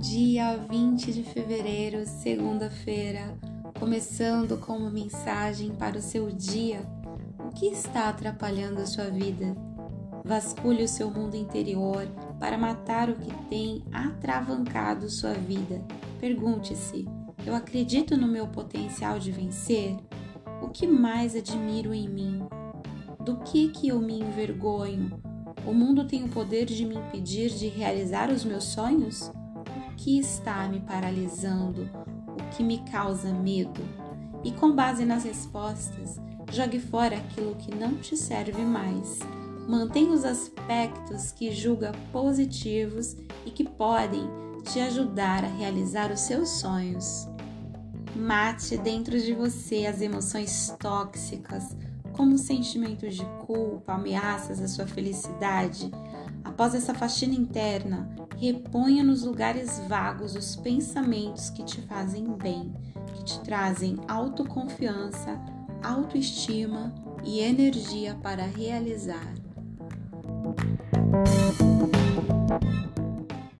dia 20 de fevereiro, segunda-feira, começando com uma mensagem para o seu dia. O que está atrapalhando a sua vida? Vasculhe o seu mundo interior para matar o que tem atravancado sua vida. Pergunte-se: eu acredito no meu potencial de vencer? O que mais admiro em mim? Do que que eu me envergonho? O mundo tem o poder de me impedir de realizar os meus sonhos? Que está me paralisando? O que me causa medo? E com base nas respostas, jogue fora aquilo que não te serve mais. Mantenha os aspectos que julga positivos e que podem te ajudar a realizar os seus sonhos. Mate dentro de você as emoções tóxicas como sentimentos de culpa, ameaças à sua felicidade. Após essa faxina interna, reponha nos lugares vagos os pensamentos que te fazem bem, que te trazem autoconfiança, autoestima e energia para realizar.